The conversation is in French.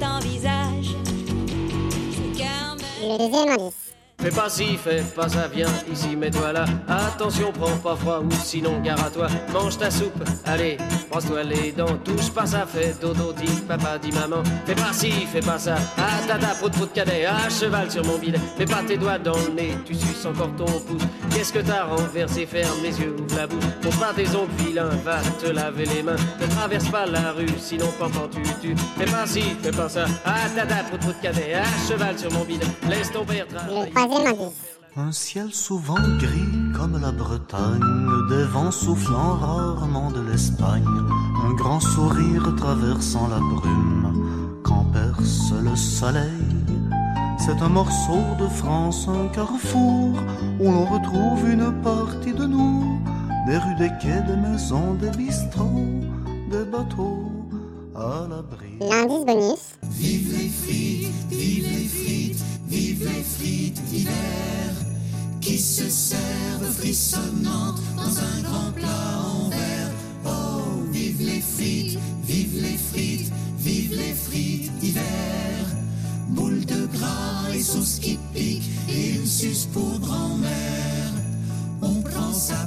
t'envisage. C'est Carmen. Le deuxième. Fais pas ci, fais pas ça, viens ici, mets-toi là. Attention, prends pas froid ou sinon gare à toi. Mange ta soupe, allez, brosse-toi les dents. Touche pas ça, fais dodo, dis papa, dis maman. Fais pas ci, fais pas ça. Ah tata, prout prout cadet, à cheval sur mon bidet. Mets pas tes doigts dans le nez, tu suces encore ton pouce. Qu'est-ce que t'as renversé? Ferme les yeux, ouvre la bouche. Montre pas tes ongles vilains, va te laver les mains. Ne traverse pas la rue, sinon pendant tu tu. Fais pas ci, fais pas ça. Ah tata, prout prout cadet, à cheval sur mon bidet. Laisse ton père Le travailler. Un ciel souvent gris comme la Bretagne, des vents soufflant rarement de l'Espagne, un grand sourire traversant la brume quand perce le soleil. C'est un morceau de France, un carrefour où l'on retrouve une partie de nous, des rues, des quais, des maisons, des bistrots, des bateaux à l'abri. L'indice bonus frites d'hiver qui se servent frissonnantes dans un grand plat en verre. Oh, vive les frites, vive les frites, vive les frites d'hiver. Boules de gras et sauce qui pique et une suce pour grand-mère. On prend sa